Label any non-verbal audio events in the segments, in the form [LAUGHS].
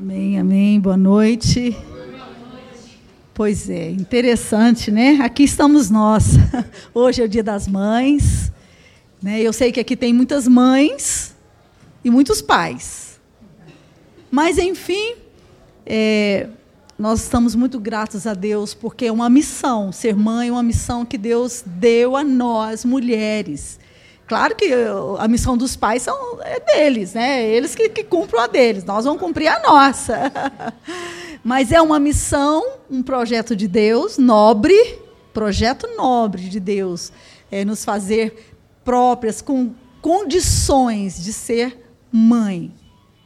Amém, amém. Boa noite. Pois é, interessante, né? Aqui estamos nós. [LAUGHS] Hoje é o Dia das Mães. Né? Eu sei que aqui tem muitas mães e muitos pais. Mas, enfim, é, nós estamos muito gratos a Deus, porque é uma missão. Ser mãe é uma missão que Deus deu a nós, mulheres. Claro que a missão dos pais são, é deles, né? Eles que, que cumprem a deles, nós vamos cumprir a nossa. [LAUGHS] Mas é uma missão, um projeto de Deus, nobre, projeto nobre de Deus, é nos fazer próprias, com condições de ser mãe,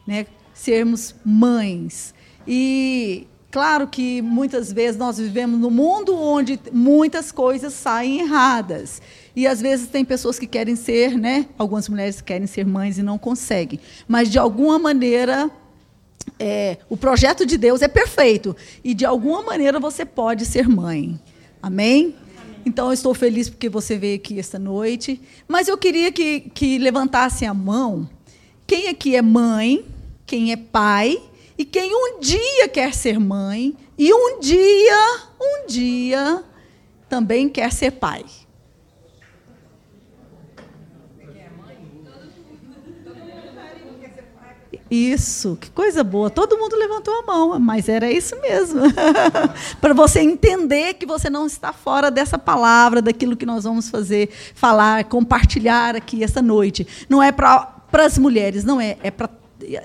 né? sermos mães. E claro que muitas vezes nós vivemos num mundo onde muitas coisas saem erradas. E às vezes tem pessoas que querem ser, né? Algumas mulheres querem ser mães e não conseguem. Mas de alguma maneira é, o projeto de Deus é perfeito e de alguma maneira você pode ser mãe. Amém? Então eu estou feliz porque você veio aqui esta noite. Mas eu queria que, que levantasse a mão. Quem aqui é mãe? Quem é pai? E quem um dia quer ser mãe e um dia, um dia também quer ser pai. Isso, que coisa boa. Todo mundo levantou a mão, mas era isso mesmo. [LAUGHS] para você entender que você não está fora dessa palavra, daquilo que nós vamos fazer, falar, compartilhar aqui esta noite. Não é para as mulheres, não é, é para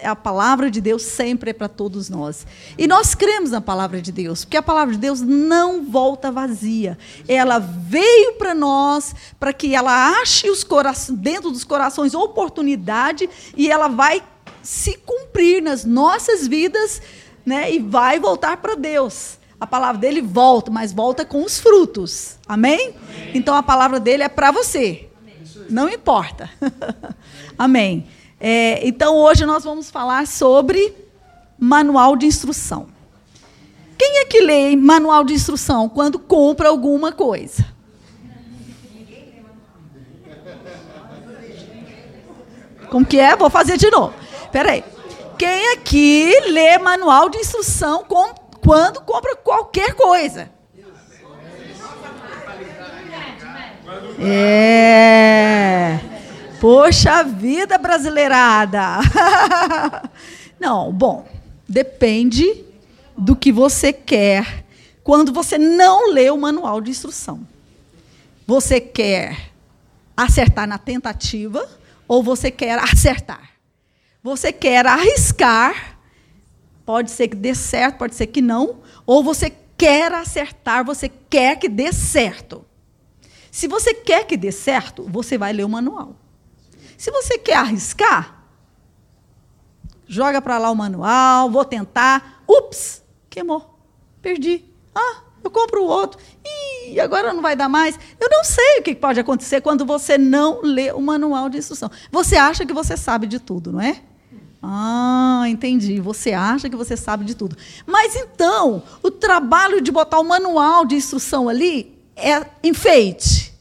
a palavra de Deus sempre é para todos nós. E nós cremos na palavra de Deus, porque a palavra de Deus não volta vazia. Ela veio para nós para que ela ache os dentro dos corações oportunidade e ela vai se cumprir nas nossas vidas, né? E vai voltar para Deus. A palavra dele volta, mas volta com os frutos. Amém? Amém. Então a palavra dele é para você. Não importa. [LAUGHS] Amém. É, então hoje nós vamos falar sobre manual de instrução. Quem é que lê manual de instrução quando compra alguma coisa? Como que é? Vou fazer de novo. Peraí. Quem aqui lê manual de instrução com, quando compra qualquer coisa? É. Poxa vida, brasileirada. [LAUGHS] Não, bom, depende do que você quer quando você não lê o manual de instrução. Você quer acertar na tentativa ou você quer acertar? Você quer arriscar, pode ser que dê certo, pode ser que não, ou você quer acertar, você quer que dê certo. Se você quer que dê certo, você vai ler o manual. Se você quer arriscar, joga para lá o manual, vou tentar. Ups, queimou, perdi. Ah, eu compro o outro. E agora não vai dar mais. Eu não sei o que pode acontecer quando você não lê o manual de instrução. Você acha que você sabe de tudo, não é? Ah, entendi. Você acha que você sabe de tudo. Mas então, o trabalho de botar o manual de instrução ali é enfeite.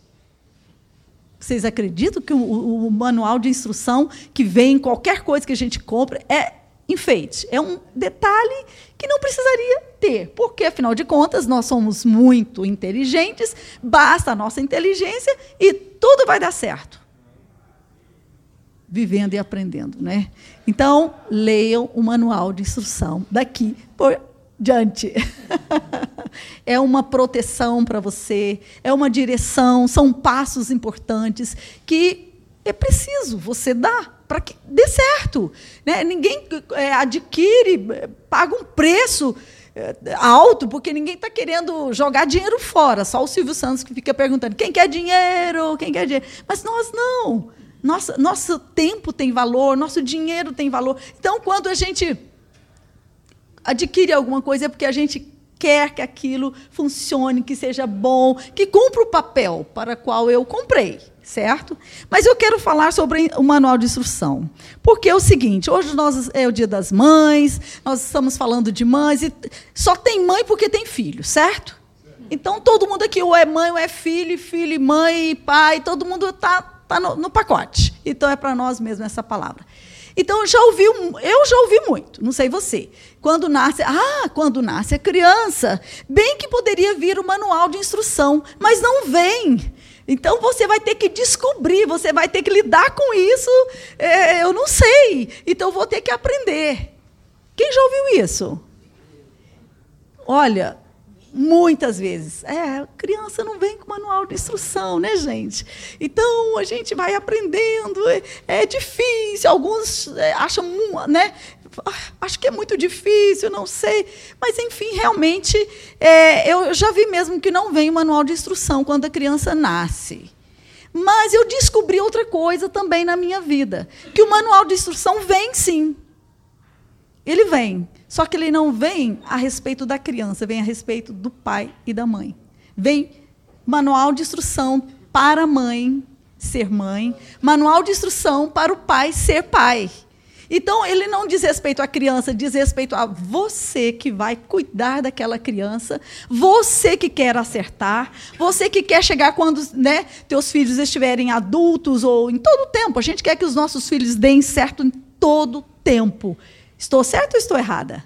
Vocês acreditam que o, o, manual de instrução que vem em qualquer coisa que a gente compra é enfeite? É um detalhe que não precisaria ter, porque afinal de contas nós somos muito inteligentes, basta a nossa inteligência e tudo vai dar certo vivendo e aprendendo, né? Então, leiam o manual de instrução daqui por diante. [LAUGHS] é uma proteção para você, é uma direção, são passos importantes que é preciso você dar para que dê certo. Né? Ninguém é, adquire, paga um preço é, alto, porque ninguém está querendo jogar dinheiro fora. Só o Silvio Santos que fica perguntando quem quer dinheiro, quem quer dinheiro. Mas nós não. Nossa, nosso tempo tem valor, nosso dinheiro tem valor. Então, quando a gente adquire alguma coisa, é porque a gente quer que aquilo funcione, que seja bom, que cumpra o papel para o qual eu comprei, certo? Mas eu quero falar sobre o manual de instrução. Porque é o seguinte, hoje nós é o dia das mães, nós estamos falando de mães, e só tem mãe porque tem filho, certo? Então todo mundo aqui ou é mãe ou é filho, filho, mãe, pai, todo mundo está está no, no, pacote. Então é para nós mesmo essa palavra. Então, já ouvi, eu já ouvi muito, não sei você. Quando nasce, ah, quando nasce a criança, bem que poderia vir o manual de instrução, mas não vem. Então você vai ter que descobrir, você vai ter que lidar com isso. É, eu não sei, então vou ter que aprender. Quem já ouviu isso? Olha, muitas vezes. É, criança não vem com manual de instrução, né, gente? Então a gente vai aprendendo, é, é difícil. Alguns é, acham, né? Ah, acho que é muito difícil, não sei. Mas, enfim, realmente, é, eu já vi mesmo que não vem manual de instrução quando a criança nasce. Mas eu descobri outra coisa também na minha vida: que o manual de instrução vem sim. Ele vem. Só que ele não vem a respeito da criança, vem a respeito do pai e da mãe. Vem manual de instrução para a mãe ser mãe, manual de instrução para o pai ser pai. Então, ele não diz respeito à criança, diz respeito a você que vai cuidar daquela criança, você que quer acertar, você que quer chegar quando né, teus filhos estiverem adultos ou em todo o tempo. A gente quer que os nossos filhos deem certo em todo o tempo. Estou certo ou estou errada?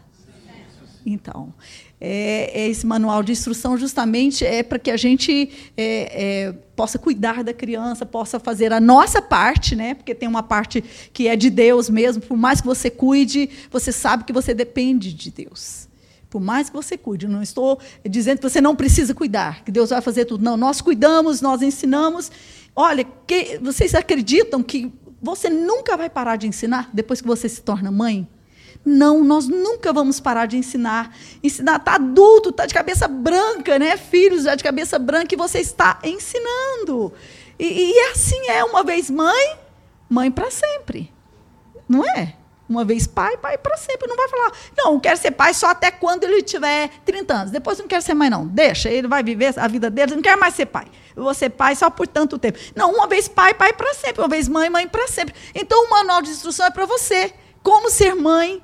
Então, é, é esse manual de instrução justamente é para que a gente é, é, possa cuidar da criança, possa fazer a nossa parte, né? Porque tem uma parte que é de Deus mesmo. Por mais que você cuide, você sabe que você depende de Deus. Por mais que você cuide, não estou dizendo que você não precisa cuidar, que Deus vai fazer tudo. Não, nós cuidamos, nós ensinamos. Olha, que, vocês acreditam que você nunca vai parar de ensinar depois que você se torna mãe? Não, nós nunca vamos parar de ensinar. Ensinar, está adulto, está de cabeça branca, né? Filhos já de cabeça branca, e você está ensinando. E, e assim é, uma vez mãe, mãe para sempre. Não é? Uma vez pai, pai para sempre. Não vai falar, não, quero ser pai só até quando ele tiver 30 anos. Depois não quero ser mãe, não. Deixa, ele vai viver a vida dele, não quer mais ser pai. Eu vou ser pai só por tanto tempo. Não, uma vez pai, pai para sempre. Uma vez mãe, mãe para sempre. Então o manual de instrução é para você. Como ser mãe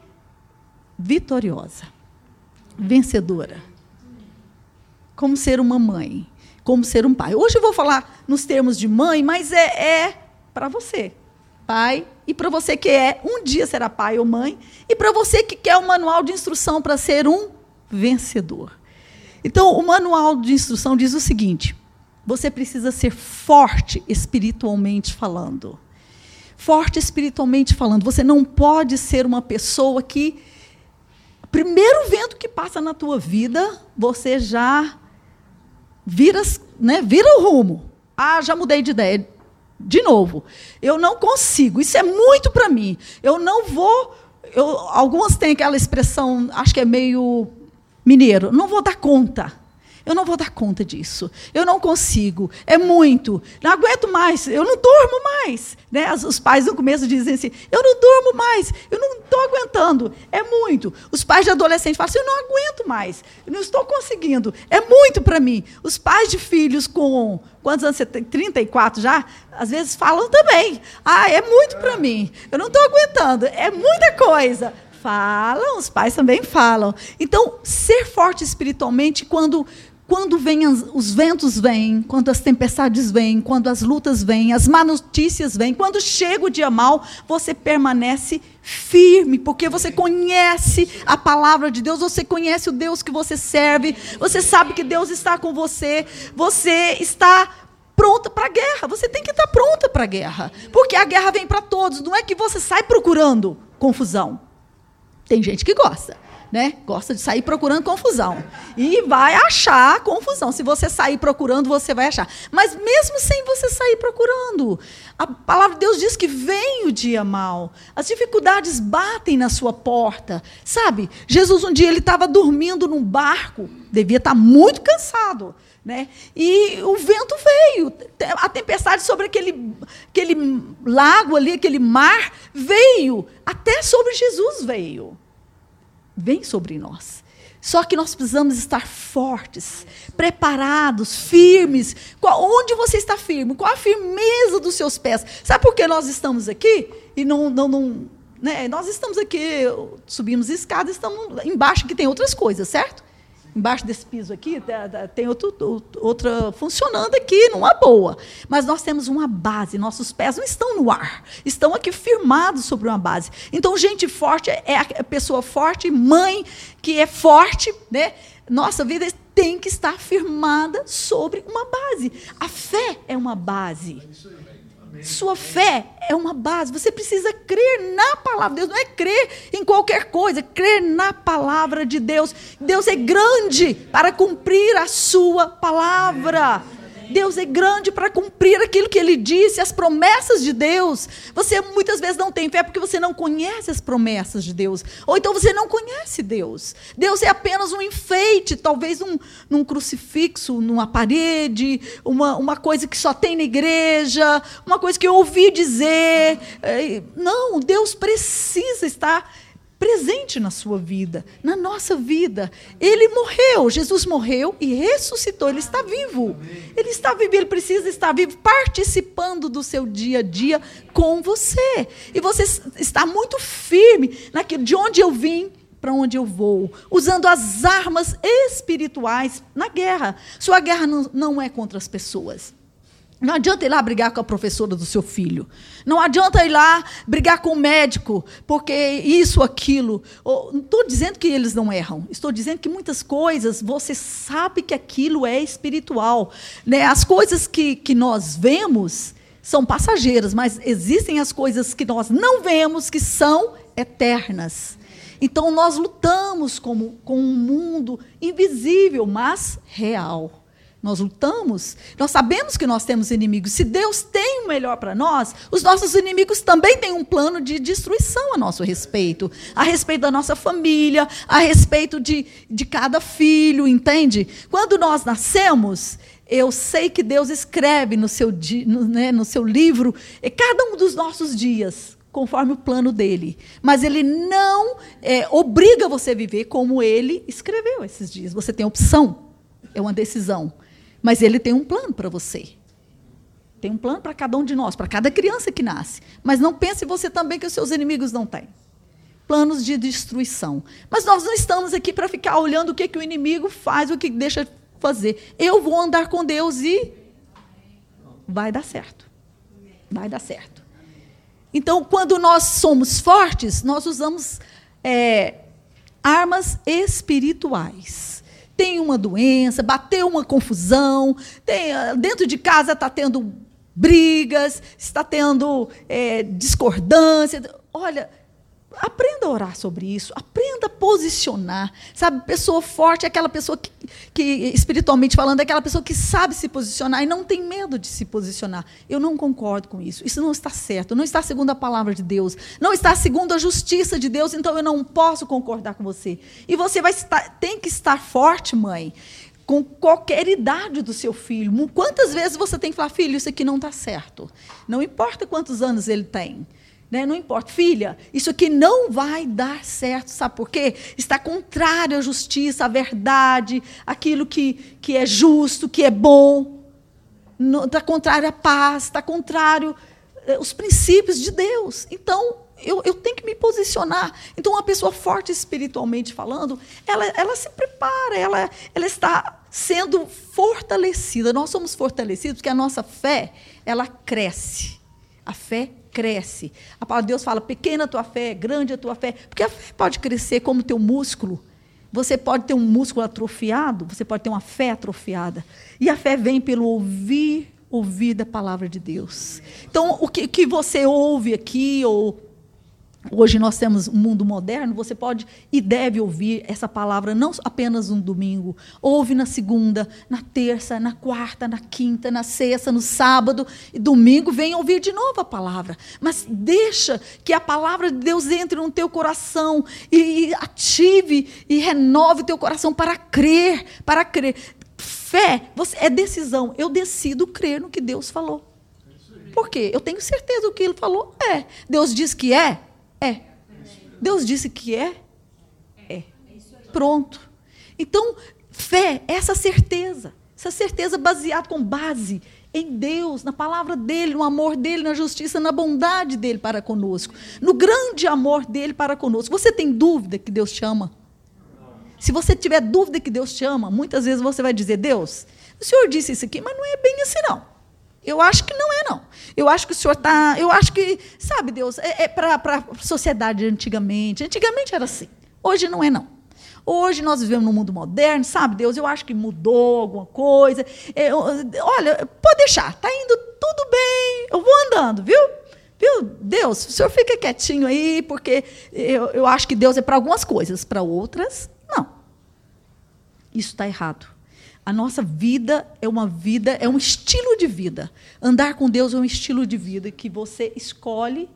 vitoriosa, vencedora. Como ser uma mãe, como ser um pai. Hoje eu vou falar nos termos de mãe, mas é, é para você, pai, e para você que é um dia será pai ou mãe, e para você que quer um manual de instrução para ser um vencedor. Então, o manual de instrução diz o seguinte: você precisa ser forte espiritualmente falando. Forte espiritualmente falando. Você não pode ser uma pessoa que primeiro vento que passa na tua vida, você já vira, né, vira o rumo. Ah, já mudei de ideia. De novo, eu não consigo. Isso é muito para mim. Eu não vou. Eu, algumas têm aquela expressão, acho que é meio mineiro. Não vou dar conta. Eu não vou dar conta disso. Eu não consigo. É muito. Não aguento mais. Eu não durmo mais. Né? Os pais no começo dizem assim: eu não durmo mais. Eu não estou aguentando. É muito. Os pais de adolescente falam assim: eu não aguento mais. Eu não estou conseguindo. É muito para mim. Os pais de filhos com. Quantos anos você tem? 34 já? Às vezes falam também. Ah, é muito para mim. Eu não estou aguentando. É muita coisa. Falam, os pais também falam. Então, ser forte espiritualmente quando quando vem os ventos vêm, quando as tempestades vêm, quando as lutas vêm, as má notícias vêm, quando chega o dia mal, você permanece firme, porque você conhece a palavra de Deus, você conhece o Deus que você serve, você sabe que Deus está com você, você está pronta para a guerra. Você tem que estar pronta para a guerra, porque a guerra vem para todos, não é que você sai procurando confusão. Tem gente que gosta né? Gosta de sair procurando confusão. E vai achar confusão. Se você sair procurando, você vai achar. Mas mesmo sem você sair procurando, a palavra de Deus diz que vem o dia mal. As dificuldades batem na sua porta. Sabe? Jesus um dia ele estava dormindo num barco, devia estar muito cansado. Né? E o vento veio, a tempestade sobre aquele, aquele lago ali, aquele mar, veio, até sobre Jesus veio vem sobre nós. Só que nós precisamos estar fortes, preparados, firmes. Qual, onde você está firme? Qual a firmeza dos seus pés? Sabe por que nós estamos aqui? E não, não, não né? Nós estamos aqui, subimos escadas, estamos embaixo que tem outras coisas, certo? Embaixo desse piso aqui, tem outro, outra funcionando aqui, numa boa. Mas nós temos uma base, nossos pés não estão no ar, estão aqui firmados sobre uma base. Então, gente forte é a pessoa forte, mãe que é forte, né? Nossa vida tem que estar firmada sobre uma base. A fé é uma base. Sua fé é uma base. Você precisa crer na palavra de Deus. Não é crer em qualquer coisa, crer na palavra de Deus. Deus é grande para cumprir a sua palavra. Deus é grande para cumprir aquilo que ele disse, as promessas de Deus. Você muitas vezes não tem fé porque você não conhece as promessas de Deus. Ou então você não conhece Deus. Deus é apenas um enfeite, talvez um, num crucifixo, numa parede, uma, uma coisa que só tem na igreja, uma coisa que eu ouvi dizer. É, não, Deus precisa estar presente na sua vida, na nossa vida. Ele morreu, Jesus morreu e ressuscitou, ele está vivo. Ele está vivo, ele precisa estar vivo, participando do seu dia a dia com você. E você está muito firme naquilo de onde eu vim, para onde eu vou, usando as armas espirituais na guerra. Sua guerra não, não é contra as pessoas. Não adianta ir lá brigar com a professora do seu filho. Não adianta ir lá brigar com o médico, porque isso, aquilo. Não estou dizendo que eles não erram. Estou dizendo que muitas coisas você sabe que aquilo é espiritual. Né? As coisas que, que nós vemos são passageiras, mas existem as coisas que nós não vemos que são eternas. Então nós lutamos como, com um mundo invisível, mas real. Nós lutamos, nós sabemos que nós temos inimigos. Se Deus tem o melhor para nós, os nossos inimigos também têm um plano de destruição a nosso respeito, a respeito da nossa família, a respeito de, de cada filho, entende? Quando nós nascemos, eu sei que Deus escreve no seu, no, né, no seu livro cada um dos nossos dias, conforme o plano dele. Mas ele não é, obriga você a viver como ele escreveu esses dias. Você tem opção, é uma decisão. Mas ele tem um plano para você. Tem um plano para cada um de nós, para cada criança que nasce. Mas não pense você também que os seus inimigos não têm. Planos de destruição. Mas nós não estamos aqui para ficar olhando o que, que o inimigo faz, o que deixa fazer. Eu vou andar com Deus e vai dar certo. Vai dar certo. Então, quando nós somos fortes, nós usamos é, armas espirituais tem uma doença, bateu uma confusão, tem, ah, dentro de casa está tendo brigas, está tendo é, discordância. Olha, Aprenda a orar sobre isso, aprenda a posicionar. Sabe, pessoa forte é aquela pessoa que, que, espiritualmente falando, é aquela pessoa que sabe se posicionar e não tem medo de se posicionar. Eu não concordo com isso. Isso não está certo, não está segundo a palavra de Deus, não está segundo a justiça de Deus, então eu não posso concordar com você. E você vai estar, tem que estar forte, mãe, com qualquer idade do seu filho. Quantas vezes você tem que falar, filho, isso aqui não está certo. Não importa quantos anos ele tem. Né? Não importa, filha, isso aqui não vai dar certo, sabe por quê? Está contrário à justiça, à verdade, aquilo que, que é justo, que é bom. está contrário à paz, está contrário aos eh, princípios de Deus. Então, eu, eu, tenho que me posicionar. Então, uma pessoa forte espiritualmente falando, ela, ela se prepara, ela, ela está sendo fortalecida. Nós somos fortalecidos porque a nossa fé, ela cresce. A fé cresce. A palavra de Deus fala: pequena a tua fé, grande a tua fé. Porque a fé pode crescer como teu músculo. Você pode ter um músculo atrofiado, você pode ter uma fé atrofiada. E a fé vem pelo ouvir, ouvir da palavra de Deus. Então, o que, que você ouve aqui, ou Hoje nós temos um mundo moderno, você pode e deve ouvir essa palavra não apenas um domingo. Ouve na segunda, na terça, na quarta, na quinta, na sexta, no sábado e domingo vem ouvir de novo a palavra. Mas deixa que a palavra de Deus entre no teu coração e ative e renove o teu coração para crer, para crer. Fé você, é decisão. Eu decido crer no que Deus falou. Por quê? Eu tenho certeza do que ele falou. É. Deus diz que é, é. Deus disse que é? É. Pronto. Então, fé, essa certeza. Essa certeza baseada com base em Deus, na palavra dele, no amor dele, na justiça, na bondade dele para conosco, no grande amor dele para conosco. Você tem dúvida que Deus te ama? Se você tiver dúvida que Deus te ama, muitas vezes você vai dizer: Deus, o Senhor disse isso aqui, mas não é bem assim, não. Eu acho que não é, não. Eu acho que o senhor está. Eu acho que, sabe, Deus, é, é para a sociedade antigamente. Antigamente era assim. Hoje não é, não. Hoje nós vivemos num mundo moderno, sabe, Deus? Eu acho que mudou alguma coisa. Eu, olha, pode deixar, está indo tudo bem. Eu vou andando, viu? Viu? Deus, o senhor fica quietinho aí, porque eu, eu acho que Deus é para algumas coisas, para outras, não. Isso está errado. A nossa vida é uma vida, é um estilo de vida. Andar com Deus é um estilo de vida que você escolhe,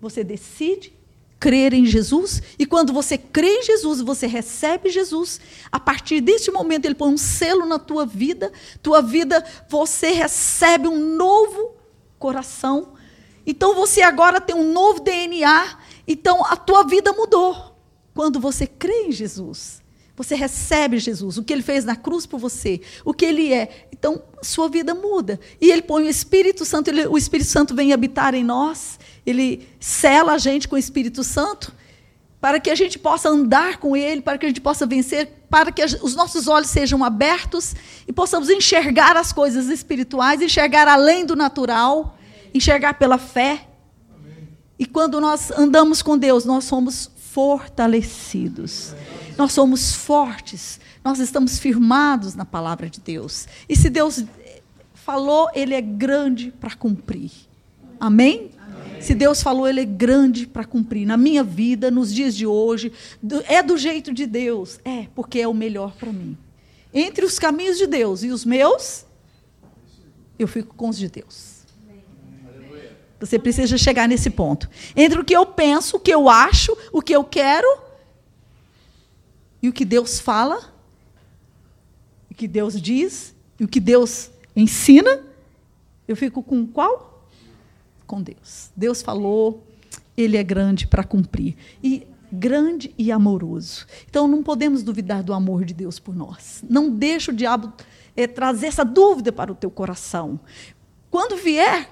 você decide crer em Jesus, e quando você crê em Jesus, você recebe Jesus, a partir deste momento ele põe um selo na tua vida, tua vida, você recebe um novo coração. Então você agora tem um novo DNA, então a tua vida mudou quando você crê em Jesus. Você recebe Jesus, o que ele fez na cruz por você, o que ele é. Então, sua vida muda. E ele põe o Espírito Santo, ele, o Espírito Santo vem habitar em nós, ele sela a gente com o Espírito Santo, para que a gente possa andar com ele, para que a gente possa vencer, para que os nossos olhos sejam abertos e possamos enxergar as coisas espirituais, enxergar além do natural, enxergar pela fé. E quando nós andamos com Deus, nós somos fortalecidos. Nós somos fortes, nós estamos firmados na palavra de Deus. E se Deus falou, Ele é grande para cumprir. Amém? Amém? Se Deus falou, Ele é grande para cumprir. Na minha vida, nos dias de hoje, é do jeito de Deus. É, porque é o melhor para mim. Entre os caminhos de Deus e os meus, eu fico com os de Deus. Você precisa chegar nesse ponto. Entre o que eu penso, o que eu acho, o que eu quero e o que Deus fala, o que Deus diz, e o que Deus ensina, eu fico com qual? Com Deus. Deus falou, Ele é grande para cumprir. E grande e amoroso. Então não podemos duvidar do amor de Deus por nós. Não deixe o diabo é, trazer essa dúvida para o teu coração. Quando vier,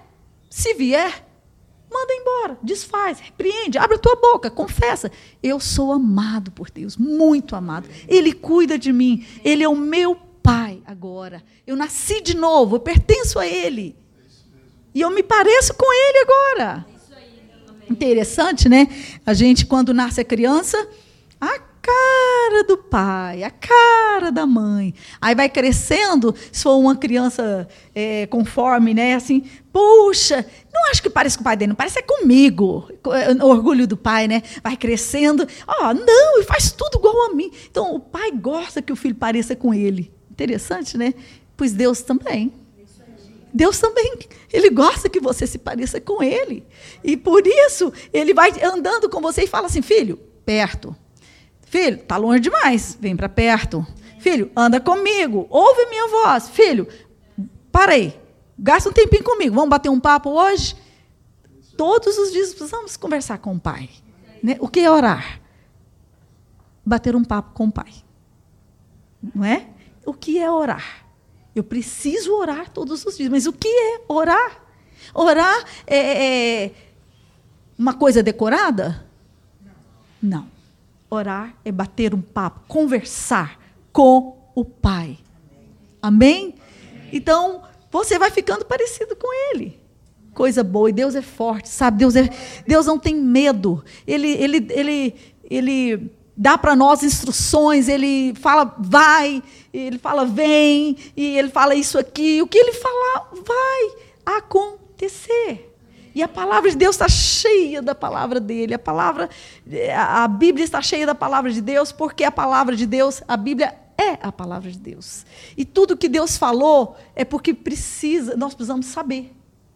se vier, Manda embora, desfaz, repreende, abre a tua boca, confessa. Eu sou amado por Deus, muito amado. Ele cuida de mim, ele é o meu pai agora. Eu nasci de novo, eu pertenço a ele. E eu me pareço com ele agora. Interessante, né? A gente, quando nasce a criança, a cara do pai, a cara da mãe. Aí vai crescendo, se for uma criança é, conforme, né? Assim, puxa, não acho que parece com o pai dele, não parece é comigo. O orgulho do pai, né? Vai crescendo, ó, oh, não, e faz tudo igual a mim. Então, o pai gosta que o filho pareça com ele. Interessante, né? Pois Deus também. Deus também, ele gosta que você se pareça com ele. E por isso, ele vai andando com você e fala assim: filho, perto, Filho, está longe demais, vem para perto. Filho, anda comigo, ouve minha voz. Filho, para aí, gasta um tempinho comigo, vamos bater um papo hoje? Todos os dias precisamos conversar com o pai. Né? O que é orar? Bater um papo com o pai. Não é? O que é orar? Eu preciso orar todos os dias, mas o que é orar? Orar é, é uma coisa decorada? Não. Orar é bater um papo, conversar com o Pai. Amém? Então, você vai ficando parecido com Ele. Coisa boa. E Deus é forte, sabe? Deus, é, Deus não tem medo. Ele, ele, ele, ele dá para nós instruções, ele fala vai, ele fala vem, e ele fala isso aqui. O que ele falar vai acontecer. E a palavra de Deus está cheia da palavra dele. A palavra, a Bíblia está cheia da palavra de Deus, porque a palavra de Deus, a Bíblia é a palavra de Deus. E tudo que Deus falou é porque precisa, nós precisamos saber.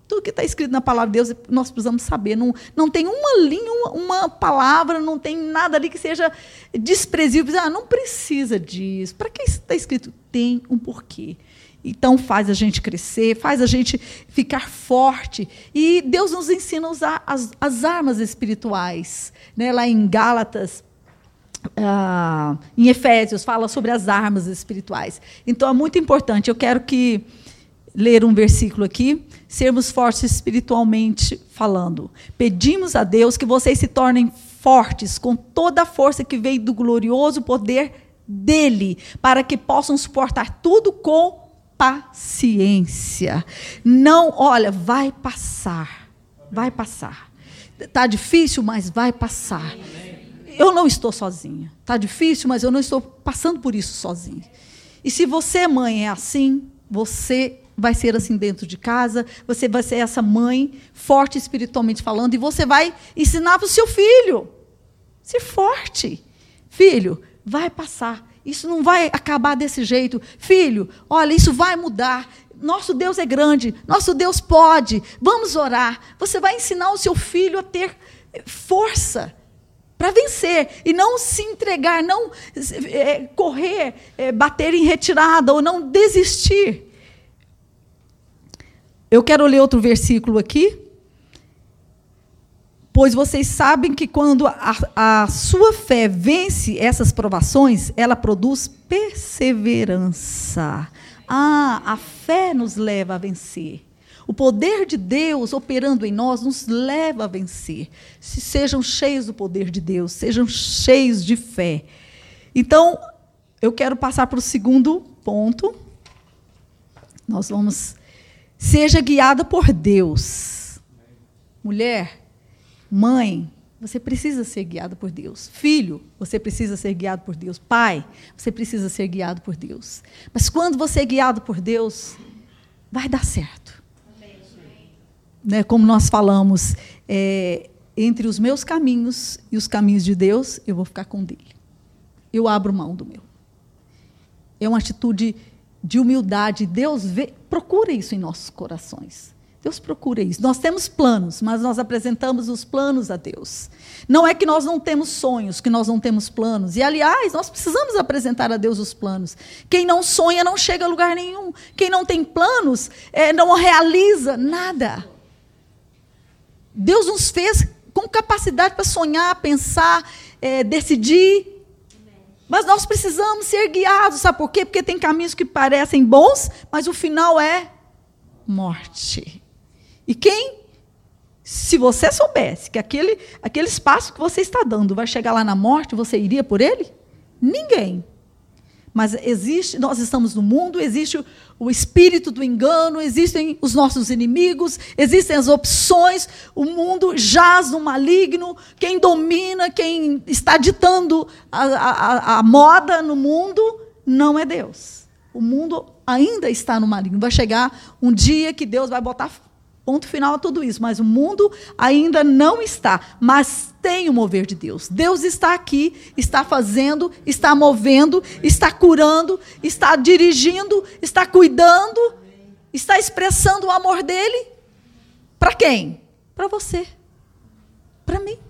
Tudo que está escrito na palavra de Deus, nós precisamos saber. Não, não tem uma linha, uma, uma palavra, não tem nada ali que seja desprezível. Ah, não precisa disso. Para que está escrito? Tem um porquê. Então faz a gente crescer, faz a gente ficar forte. E Deus nos ensina a usar as, as armas espirituais. Né? Lá em Gálatas, ah, em Efésios, fala sobre as armas espirituais. Então é muito importante. Eu quero que ler um versículo aqui. Sermos fortes espiritualmente falando. Pedimos a Deus que vocês se tornem fortes com toda a força que veio do glorioso poder dele, para que possam suportar tudo com paciência. Não, olha, vai passar. Vai passar. Tá difícil, mas vai passar. Eu não estou sozinha. Tá difícil, mas eu não estou passando por isso sozinha. E se você, mãe, é assim, você vai ser assim dentro de casa, você vai ser essa mãe forte espiritualmente falando e você vai ensinar para o seu filho. Ser forte. Filho, vai passar. Isso não vai acabar desse jeito. Filho, olha, isso vai mudar. Nosso Deus é grande, nosso Deus pode. Vamos orar. Você vai ensinar o seu filho a ter força para vencer e não se entregar, não é, correr, é, bater em retirada ou não desistir. Eu quero ler outro versículo aqui. Pois vocês sabem que quando a, a sua fé vence essas provações, ela produz perseverança. Ah, a fé nos leva a vencer. O poder de Deus operando em nós nos leva a vencer. Se sejam cheios do poder de Deus, sejam cheios de fé. Então, eu quero passar para o segundo ponto. Nós vamos. Seja guiada por Deus. Mulher, Mãe, você precisa ser guiado por Deus. Filho, você precisa ser guiado por Deus. Pai, você precisa ser guiado por Deus. Mas quando você é guiado por Deus, vai dar certo. Né, como nós falamos, é, entre os meus caminhos e os caminhos de Deus, eu vou ficar com dele. Eu abro mão do meu. É uma atitude de humildade. Deus vê, procura isso em nossos corações. Deus procura isso. Nós temos planos, mas nós apresentamos os planos a Deus. Não é que nós não temos sonhos, que nós não temos planos. E, aliás, nós precisamos apresentar a Deus os planos. Quem não sonha não chega a lugar nenhum. Quem não tem planos é, não realiza nada. Deus nos fez com capacidade para sonhar, pensar, é, decidir. Mas nós precisamos ser guiados, sabe por quê? Porque tem caminhos que parecem bons, mas o final é morte. E quem, se você soubesse que aquele, aquele espaço que você está dando vai chegar lá na morte, você iria por ele? Ninguém. Mas existe, nós estamos no mundo, existe o, o espírito do engano, existem os nossos inimigos, existem as opções, o mundo jaz no maligno, quem domina, quem está ditando a, a, a moda no mundo, não é Deus. O mundo ainda está no maligno. Vai chegar um dia que Deus vai botar Ponto final a tudo isso. Mas o mundo ainda não está. Mas tem o mover de Deus. Deus está aqui, está fazendo, está movendo, está curando, está dirigindo, está cuidando, está expressando o amor dele. Para quem? Para você. Para mim.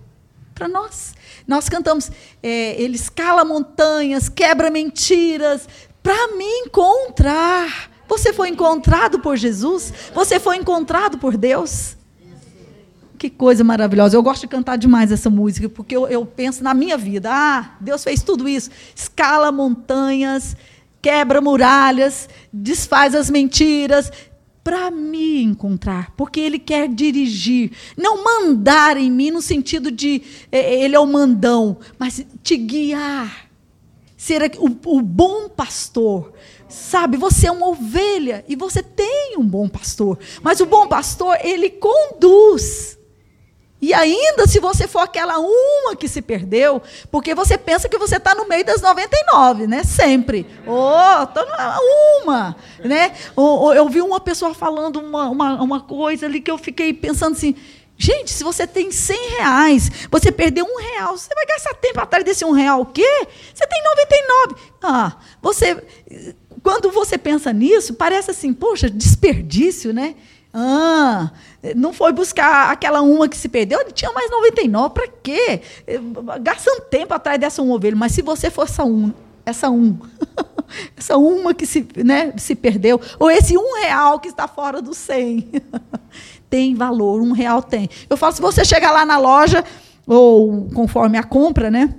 Para nós. Nós cantamos, é, ele escala montanhas, quebra mentiras, para me encontrar você foi encontrado por Jesus? Você foi encontrado por Deus? Que coisa maravilhosa. Eu gosto de cantar demais essa música, porque eu, eu penso na minha vida. Ah, Deus fez tudo isso. Escala montanhas, quebra muralhas, desfaz as mentiras, para me encontrar, porque Ele quer dirigir, não mandar em mim no sentido de é, Ele é o mandão, mas te guiar, ser o, o bom pastor, Sabe, você é uma ovelha e você tem um bom pastor. Mas o bom pastor, ele conduz. E ainda se você for aquela uma que se perdeu, porque você pensa que você está no meio das 99, né? Sempre. Oh, estou uma. Né? Ou, eu vi uma pessoa falando uma, uma, uma coisa ali que eu fiquei pensando assim. Gente, se você tem 100 reais, você perdeu um real, você vai gastar tempo atrás desse um real o quê? Você tem 99. Ah, você quando você pensa nisso, parece assim, poxa, desperdício, né? Ah, não foi buscar aquela uma que se perdeu, tinha mais 99, para quê? Gastando tempo atrás dessa uma ovelha, mas se você for essa um, essa um, [LAUGHS] essa uma que se, né, se perdeu, ou esse um real que está fora do 100, [LAUGHS] tem valor, um real tem. Eu falo, se você chegar lá na loja, ou conforme a compra, né?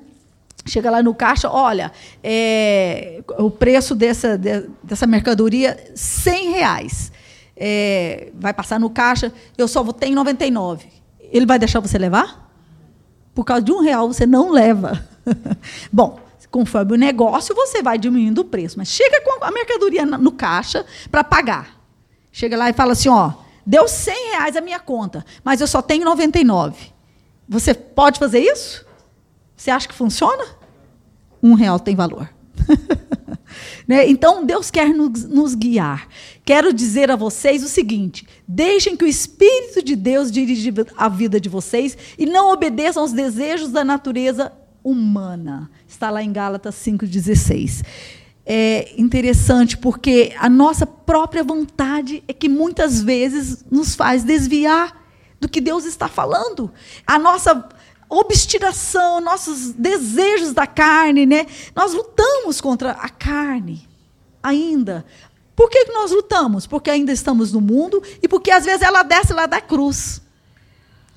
Chega lá no caixa, olha, é, o preço dessa, de, dessa mercadoria, 100 reais. É, vai passar no caixa, eu só vou ter 99. Ele vai deixar você levar? Por causa de um real você não leva. [LAUGHS] Bom, conforme o negócio, você vai diminuindo o preço. Mas chega com a mercadoria no caixa para pagar. Chega lá e fala assim: ó, deu 100 reais a minha conta, mas eu só tenho 99. Você pode fazer isso? Você acha que funciona? Um real tem valor. [LAUGHS] né? Então, Deus quer nos, nos, guiar. Quero dizer a vocês o seguinte: deixem que o Espírito de Deus dirija a vida de vocês e não obedeçam aos desejos da natureza humana. Está lá em Gálatas 5,16. É interessante porque a nossa própria vontade é que muitas vezes nos faz desviar do que Deus está falando. A nossa obstinação, nossos desejos da carne, né? Nós lutamos contra a carne ainda. Por que nós lutamos? Porque ainda estamos no mundo e porque às vezes ela desce lá da cruz.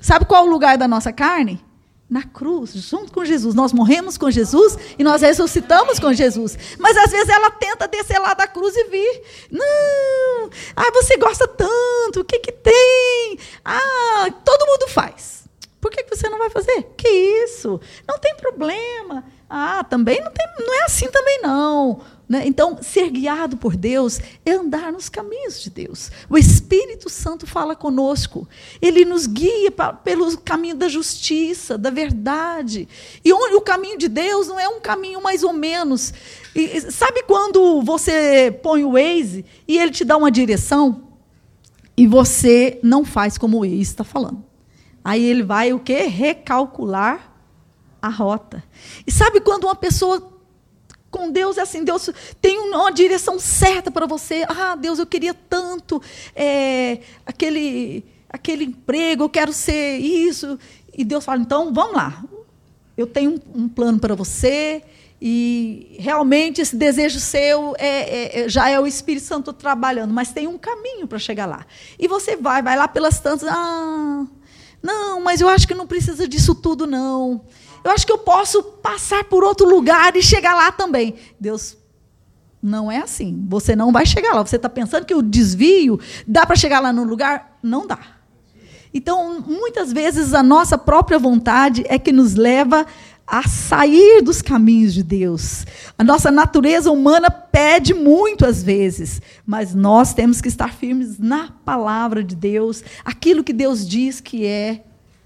Sabe qual é o lugar da nossa carne? Na cruz, junto com Jesus. Nós morremos com Jesus e nós ressuscitamos com Jesus. Mas às vezes ela tenta descer lá da cruz e vir. Não! Ah, você gosta tanto, o que, que tem? Ah, todo mundo faz. Por que você não vai fazer? Que isso? Não tem problema. Ah, também não, tem, não é assim também não. Né? Então, ser guiado por Deus é andar nos caminhos de Deus. O Espírito Santo fala conosco. Ele nos guia pra, pelo caminho da justiça, da verdade. E onde o caminho de Deus não é um caminho mais ou menos. E, sabe quando você põe o Waze e ele te dá uma direção e você não faz como o Waze está falando? Aí ele vai o quê? Recalcular a rota. E sabe quando uma pessoa com Deus é assim, Deus tem uma direção certa para você. Ah, Deus, eu queria tanto é, aquele, aquele emprego, eu quero ser isso. E Deus fala, então, vamos lá. Eu tenho um, um plano para você, e realmente esse desejo seu é, é, é, já é o Espírito Santo trabalhando, mas tem um caminho para chegar lá. E você vai, vai lá pelas tantas. Ah, mas eu acho que não precisa disso tudo, não. Eu acho que eu posso passar por outro lugar e chegar lá também. Deus, não é assim. Você não vai chegar lá. Você está pensando que o desvio dá para chegar lá no lugar? Não dá. Então, muitas vezes, a nossa própria vontade é que nos leva a sair dos caminhos de Deus. A nossa natureza humana pede muito às vezes, mas nós temos que estar firmes na palavra de Deus, aquilo que Deus diz que é,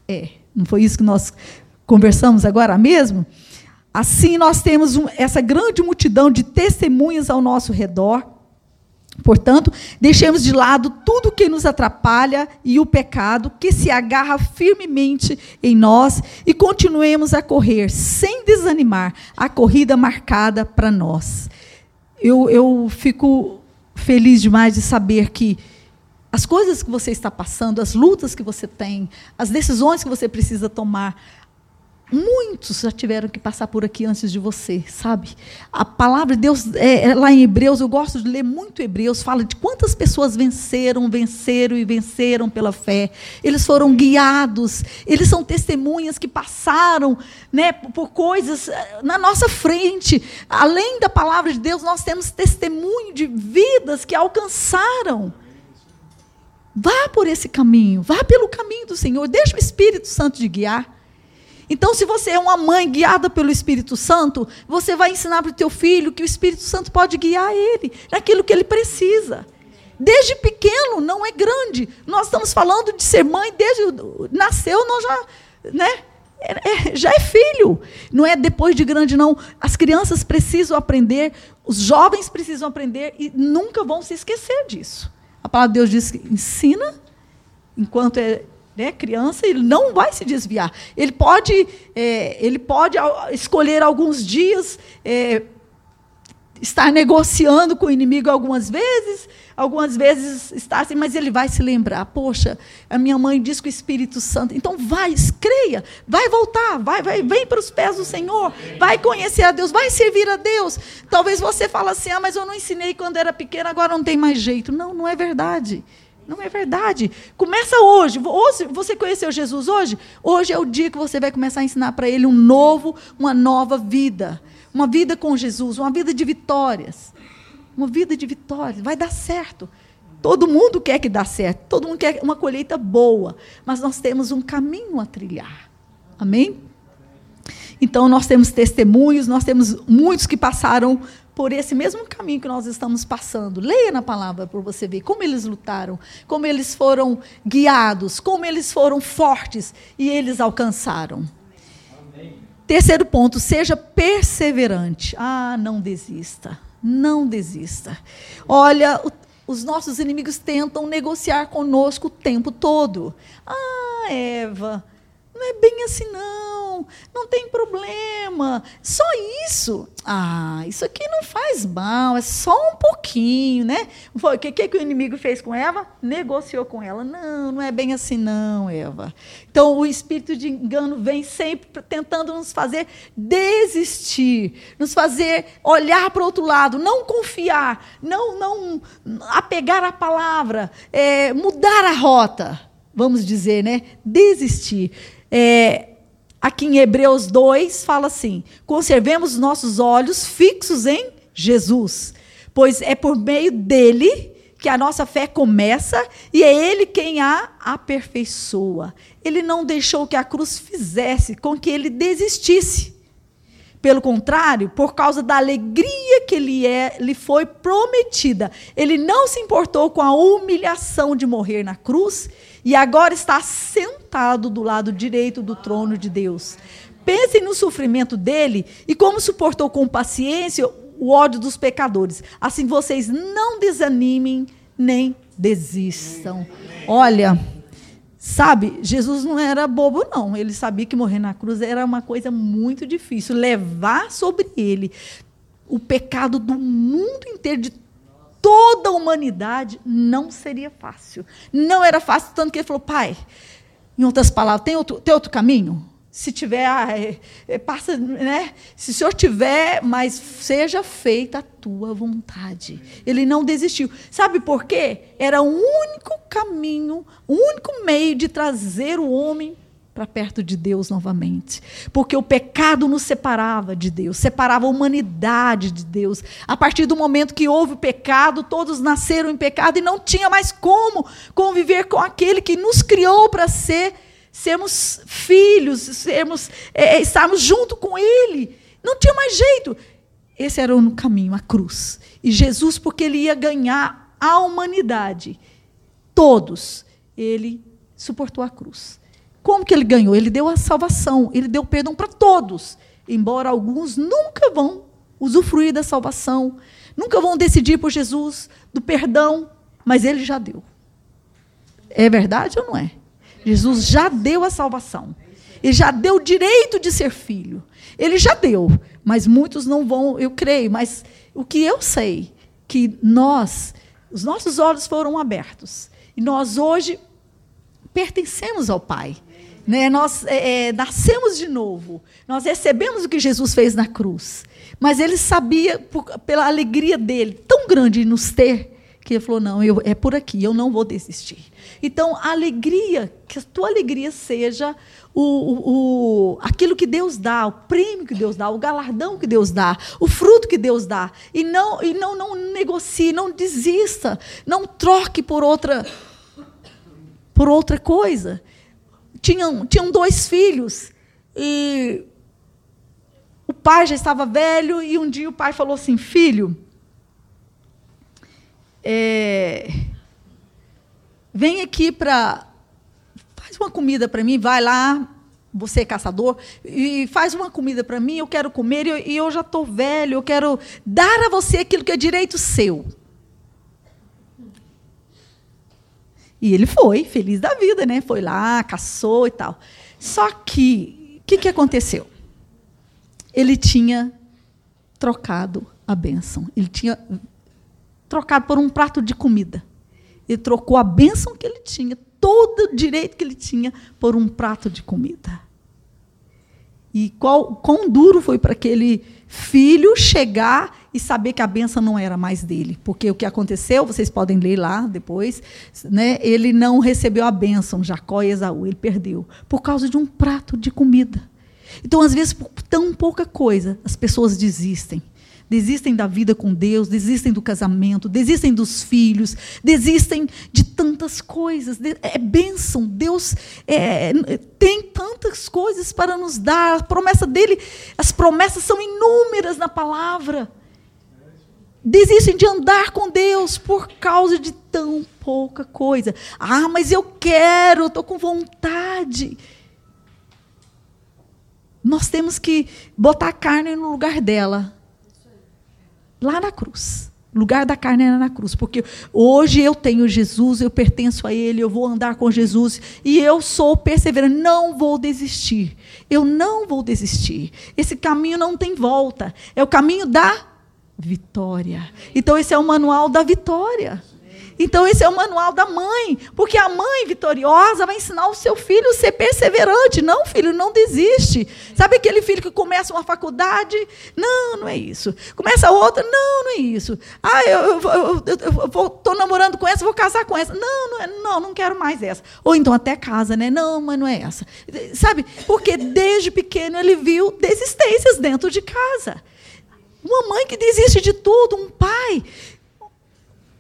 é. Não foi isso que nós conversamos agora mesmo? Assim, nós temos um, essa grande multidão de testemunhas ao nosso redor Portanto, deixemos de lado tudo que nos atrapalha e o pecado que se agarra firmemente em nós e continuemos a correr sem desanimar a corrida marcada para nós. Eu, eu fico feliz demais de saber que as coisas que você está passando, as lutas que você tem, as decisões que você precisa tomar, Muitos já tiveram que passar por aqui antes de você, sabe? A palavra de Deus, é, é, lá em Hebreus, eu gosto de ler muito Hebreus, fala de quantas pessoas venceram, venceram e venceram pela fé. Eles foram guiados, eles são testemunhas que passaram né, por coisas eh, na nossa frente. Além da palavra de Deus, nós temos testemunho de vidas que alcançaram. Vá por esse caminho, vá pelo caminho do Senhor, deixa o Espírito Santo te guiar. Então, se você é uma mãe guiada pelo Espírito Santo, você vai ensinar para o teu filho que o Espírito Santo pode guiar ele naquilo que ele precisa. Desde pequeno, não é grande. Nós estamos falando de ser mãe desde nasceu, nós já, né? É, é, já é filho, não é depois de grande não. As crianças precisam aprender, os jovens precisam aprender e nunca vão se esquecer disso. A palavra de Deus diz que ensina enquanto é né, criança, ele não vai se desviar. Ele pode, é, ele pode escolher alguns dias, é, estar negociando com o inimigo algumas vezes, algumas vezes estar assim, mas ele vai se lembrar. Poxa, a minha mãe diz que o Espírito Santo. Então vai, creia, vai voltar, vai, vai, vem para os pés do Senhor, vai conhecer a Deus, vai servir a Deus. Talvez você fale assim, ah, mas eu não ensinei quando era pequena, agora não tem mais jeito. Não, não é verdade. Não é verdade. Começa hoje. Hoje você conheceu Jesus hoje? Hoje é o dia que você vai começar a ensinar para ele um novo, uma nova vida. Uma vida com Jesus, uma vida de vitórias. Uma vida de vitórias. Vai dar certo. Todo mundo quer que dê certo. Todo mundo quer uma colheita boa. Mas nós temos um caminho a trilhar. Amém? Então, nós temos testemunhos, nós temos muitos que passaram por esse mesmo caminho que nós estamos passando. Leia na palavra para você ver como eles lutaram, como eles foram guiados, como eles foram fortes e eles alcançaram. Terceiro ponto, seja perseverante. Ah, não desista. Não desista. Olha, o, os nossos inimigos tentam negociar conosco o tempo todo. Ah, Eva, não é bem assim, não. Não tem problema. Só isso. Ah, isso aqui não faz mal. É só um pouquinho, né? O que, que, que o inimigo fez com Eva? Negociou com ela. Não, não é bem assim, não, Eva. Então, o espírito de engano vem sempre tentando nos fazer desistir, nos fazer olhar para o outro lado, não confiar, não, não apegar a palavra, é, mudar a rota vamos dizer, né? Desistir. É, aqui em Hebreus 2 fala assim: conservemos nossos olhos fixos em Jesus, pois é por meio dele que a nossa fé começa e é ele quem a aperfeiçoa. Ele não deixou que a cruz fizesse com que ele desistisse. Pelo contrário, por causa da alegria que lhe, é, lhe foi prometida, ele não se importou com a humilhação de morrer na cruz e agora está sentado do lado direito do trono de Deus. Pensem no sofrimento dele e como suportou com paciência o ódio dos pecadores. Assim vocês não desanimem nem desistam. Olha, sabe, Jesus não era bobo, não. Ele sabia que morrer na cruz era uma coisa muito difícil. Levar sobre ele o pecado do mundo inteiro, de toda a humanidade, não seria fácil. Não era fácil, tanto que ele falou, pai, em outras palavras, tem outro, tem outro caminho? Se tiver, ah, é, é, passa, né? Se o senhor tiver, mas seja feita a tua vontade. Ele não desistiu. Sabe por quê? Era o único caminho, o único meio de trazer o homem para perto de Deus novamente. Porque o pecado nos separava de Deus, separava a humanidade de Deus. A partir do momento que houve o pecado, todos nasceram em pecado e não tinha mais como conviver com aquele que nos criou para ser sermos filhos, sermos é, é estarmos junto com ele. Não tinha mais jeito. Esse era o caminho, a cruz. E Jesus, porque ele ia ganhar a humanidade, todos, ele suportou a cruz. Como que ele ganhou? Ele deu a salvação, ele deu perdão para todos, embora alguns nunca vão usufruir da salvação, nunca vão decidir por Jesus, do perdão, mas ele já deu. É verdade ou não é? Jesus já deu a salvação. Ele já deu o direito de ser filho. Ele já deu, mas muitos não vão, eu creio, mas o que eu sei que nós, os nossos olhos foram abertos e nós hoje pertencemos ao Pai. Né? Nós é, é, nascemos de novo, nós recebemos o que Jesus fez na cruz. Mas ele sabia, por, pela alegria dele, tão grande de nos ter, que ele falou: não, eu, é por aqui, eu não vou desistir. Então, a alegria, que a tua alegria seja o, o, o, aquilo que Deus dá, o prêmio que Deus dá, o galardão que Deus dá, o fruto que Deus dá. E não, e não, não negocie, não desista, não troque por outra, por outra coisa tinham, tinham dois filhos e o pai já estava velho e um dia o pai falou assim, filho, é, vem aqui para faz uma comida para mim, vai lá, você é caçador, e faz uma comida para mim, eu quero comer, e eu já estou velho, eu quero dar a você aquilo que é direito seu. E ele foi, feliz da vida, né? Foi lá, caçou e tal. Só que, o que, que aconteceu? Ele tinha trocado a bênção. Ele tinha trocado por um prato de comida. Ele trocou a bênção que ele tinha, todo o direito que ele tinha, por um prato de comida. E qual, quão duro foi para aquele filho chegar e saber que a benção não era mais dele. Porque o que aconteceu, vocês podem ler lá depois, né? ele não recebeu a benção, Jacó e Esaú, ele perdeu, por causa de um prato de comida. Então, às vezes, por tão pouca coisa, as pessoas desistem. Desistem da vida com Deus, desistem do casamento, desistem dos filhos, desistem de tantas coisas. É bênção. Deus é, tem tantas coisas para nos dar. A promessa dele, as promessas são inúmeras na palavra. Desistem de andar com Deus por causa de tão pouca coisa. Ah, mas eu quero, estou com vontade. Nós temos que botar a carne no lugar dela lá na cruz. O lugar da carne era na cruz, porque hoje eu tenho Jesus, eu pertenço a Ele, eu vou andar com Jesus e eu sou perseverante, não vou desistir. Eu não vou desistir. Esse caminho não tem volta, é o caminho da vitória. Então, esse é o manual da vitória. Então, esse é o manual da mãe, porque a mãe vitoriosa vai ensinar o seu filho a ser perseverante. Não, filho, não desiste. Sabe aquele filho que começa uma faculdade? Não, não é isso. Começa outra? Não, não é isso. Ah, eu estou namorando com essa, vou casar com essa. Não, não, é, não, não quero mais essa. Ou então até casa, né? Não, mas não é essa. Sabe? Porque desde pequeno ele viu desistências dentro de casa. Uma mãe que desiste de tudo, um pai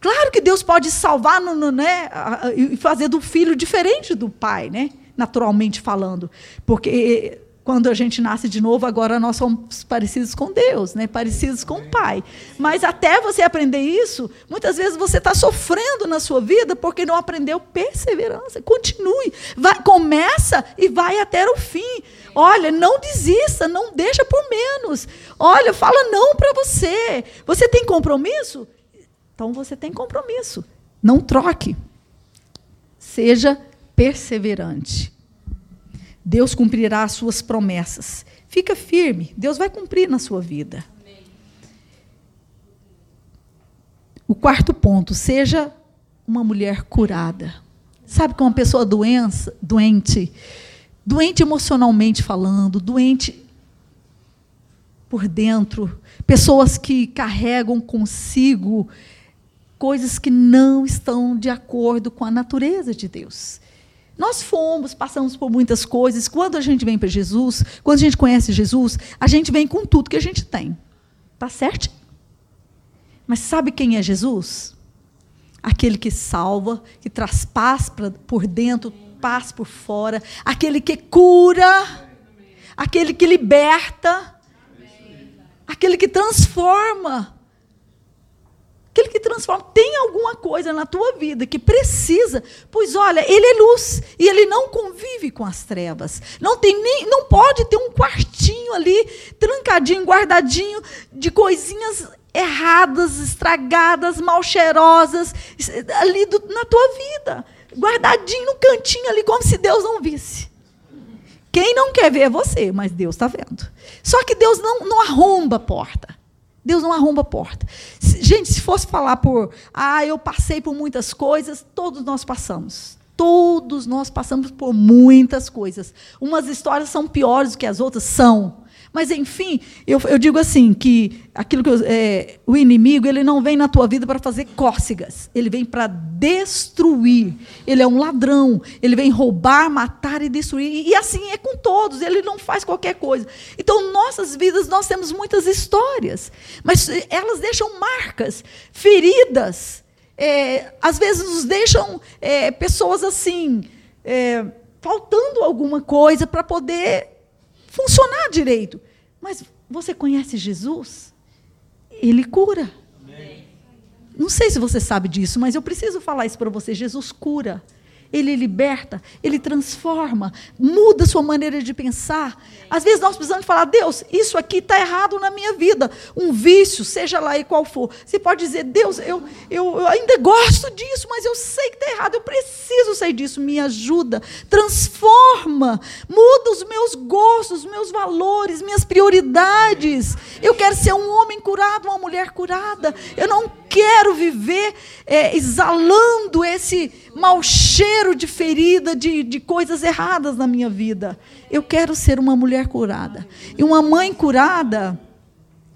Claro que Deus pode salvar no, no, né, e fazer do filho diferente do pai, né? naturalmente falando. Porque quando a gente nasce de novo, agora nós somos parecidos com Deus, né? parecidos com o Pai. Mas até você aprender isso, muitas vezes você está sofrendo na sua vida porque não aprendeu perseverança. Continue. Vai, começa e vai até o fim. Olha, não desista, não deixa por menos. Olha, fala não para você. Você tem compromisso? Então você tem compromisso. Não troque. Seja perseverante. Deus cumprirá as suas promessas. Fica firme. Deus vai cumprir na sua vida. O quarto ponto, seja uma mulher curada. Sabe que uma pessoa doença, doente, doente emocionalmente falando, doente por dentro, pessoas que carregam consigo coisas que não estão de acordo com a natureza de Deus. Nós fomos, passamos por muitas coisas. Quando a gente vem para Jesus, quando a gente conhece Jesus, a gente vem com tudo que a gente tem. Tá certo? Mas sabe quem é Jesus? Aquele que salva, que traz paz pra, por dentro, paz por fora, aquele que cura, aquele que liberta, aquele que transforma. Aquele que transforma. Tem alguma coisa na tua vida que precisa. Pois olha, ele é luz e ele não convive com as trevas. Não tem nem, não pode ter um quartinho ali trancadinho, guardadinho de coisinhas erradas, estragadas, mal cheirosas ali do, na tua vida, guardadinho no cantinho ali como se Deus não visse. Quem não quer ver é você, mas Deus está vendo. Só que Deus não, não arromba a porta. Deus não arromba a porta. Gente, se fosse falar por, ah, eu passei por muitas coisas, todos nós passamos. Todos nós passamos por muitas coisas. Umas histórias são piores do que as outras, são. Mas, enfim, eu, eu digo assim, que aquilo que eu, é, o inimigo ele não vem na tua vida para fazer cócegas. Ele vem para destruir. Ele é um ladrão. Ele vem roubar, matar e destruir. E, e assim é com todos. Ele não faz qualquer coisa. Então, nossas vidas, nós temos muitas histórias. Mas elas deixam marcas, feridas. É, às vezes nos deixam é, pessoas assim, é, faltando alguma coisa para poder funcionar direito. Mas você conhece Jesus? Ele cura. Amém. Não sei se você sabe disso, mas eu preciso falar isso para você. Jesus cura ele liberta, ele transforma, muda sua maneira de pensar. Às vezes nós precisamos falar, Deus, isso aqui está errado na minha vida. Um vício, seja lá e qual for. Você pode dizer, Deus, eu, eu, eu ainda gosto disso, mas eu sei que está errado, eu preciso sair disso, me ajuda, transforma, muda os meus gostos, meus valores, minhas prioridades. Eu quero ser um homem curado, uma mulher curada. Eu não quero viver é, exalando esse mau cheiro de ferida, de, de coisas erradas na minha vida. Eu quero ser uma mulher curada. E uma mãe curada,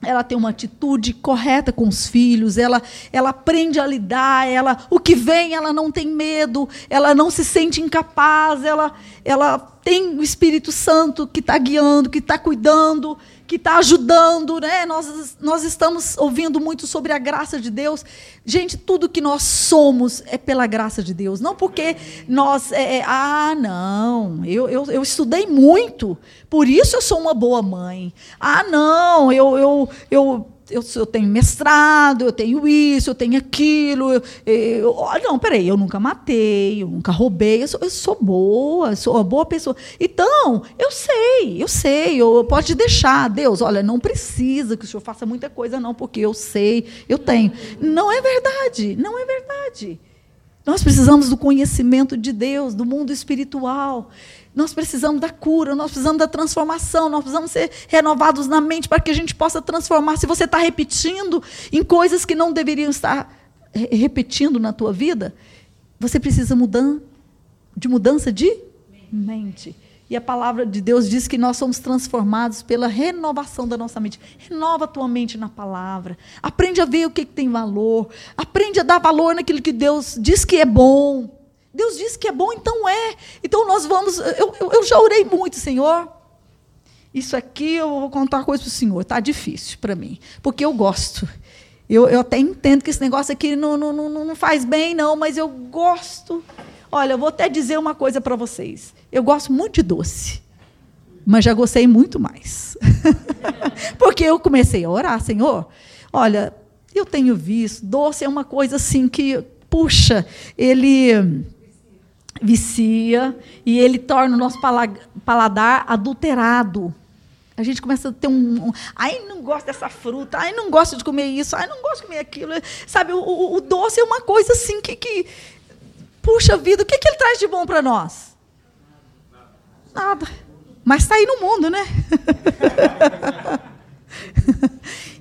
ela tem uma atitude correta com os filhos, ela, ela aprende a lidar, ela, o que vem, ela não tem medo, ela não se sente incapaz, ela, ela tem o Espírito Santo que está guiando, que está cuidando, que está ajudando, né? Nós, nós estamos ouvindo muito sobre a graça de Deus. Gente, tudo que nós somos é pela graça de Deus, não porque nós. É, é, ah, não, eu, eu, eu estudei muito, por isso eu sou uma boa mãe. Ah, não, eu, eu, eu eu, eu, tenho mestrado, eu tenho isso, eu tenho aquilo. Eu, eu, não, peraí, eu nunca matei, eu nunca roubei, eu sou, eu sou boa, sou uma boa pessoa. Então, eu sei, eu sei, eu, eu posso te deixar, Deus, olha, não precisa que o senhor faça muita coisa, não, porque eu sei, eu tenho. Não é verdade, não é verdade. Nós precisamos do conhecimento de Deus, do mundo espiritual. Nós precisamos da cura, nós precisamos da transformação, nós precisamos ser renovados na mente para que a gente possa transformar. Se você está repetindo em coisas que não deveriam estar repetindo na tua vida, você precisa de mudança de mente. E a palavra de Deus diz que nós somos transformados pela renovação da nossa mente. Renova a tua mente na palavra. Aprende a ver o que, que tem valor. Aprende a dar valor naquilo que Deus diz que é bom. Deus diz que é bom, então é. Então nós vamos. Eu, eu, eu já orei muito, Senhor. Isso aqui eu vou contar uma coisa para o Senhor. Está difícil para mim, porque eu gosto. Eu, eu até entendo que esse negócio aqui não, não, não, não faz bem, não, mas eu gosto. Olha, eu vou até dizer uma coisa para vocês. Eu gosto muito de doce, mas já gostei muito mais. [LAUGHS] porque eu comecei a orar, Senhor. Olha, eu tenho visto, doce é uma coisa assim que, puxa, ele vicia e ele torna o nosso paladar adulterado. A gente começa a ter um, um. Ai, não gosto dessa fruta. Ai, não gosto de comer isso. Ai, não gosto de comer aquilo. Sabe, o, o, o doce é uma coisa assim que. que puxa vida, o que, que ele traz de bom para nós? Nada. Mas está aí no mundo, né? [LAUGHS]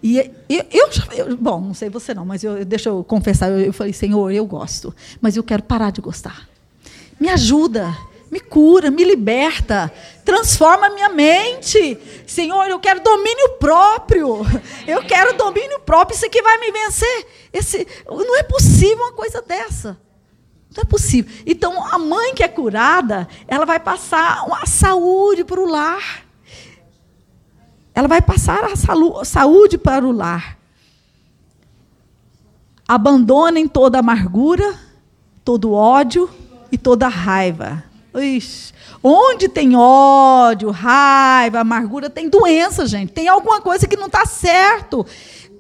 e eu, eu, eu, bom, não sei você não, mas eu, deixa eu confessar, eu, eu falei, Senhor, eu gosto, mas eu quero parar de gostar. Me ajuda, me cura, me liberta, transforma minha mente. Senhor, eu quero domínio próprio. Eu quero domínio próprio. Isso aqui vai me vencer. Esse, não é possível uma coisa dessa. Não é possível. Então, a mãe que é curada, ela vai passar a saúde para o lar. Ela vai passar a saúde para o lar. Abandonem toda amargura, todo ódio, e toda raiva. Ixi, onde tem ódio, raiva, amargura, tem doença, gente. Tem alguma coisa que não está certo.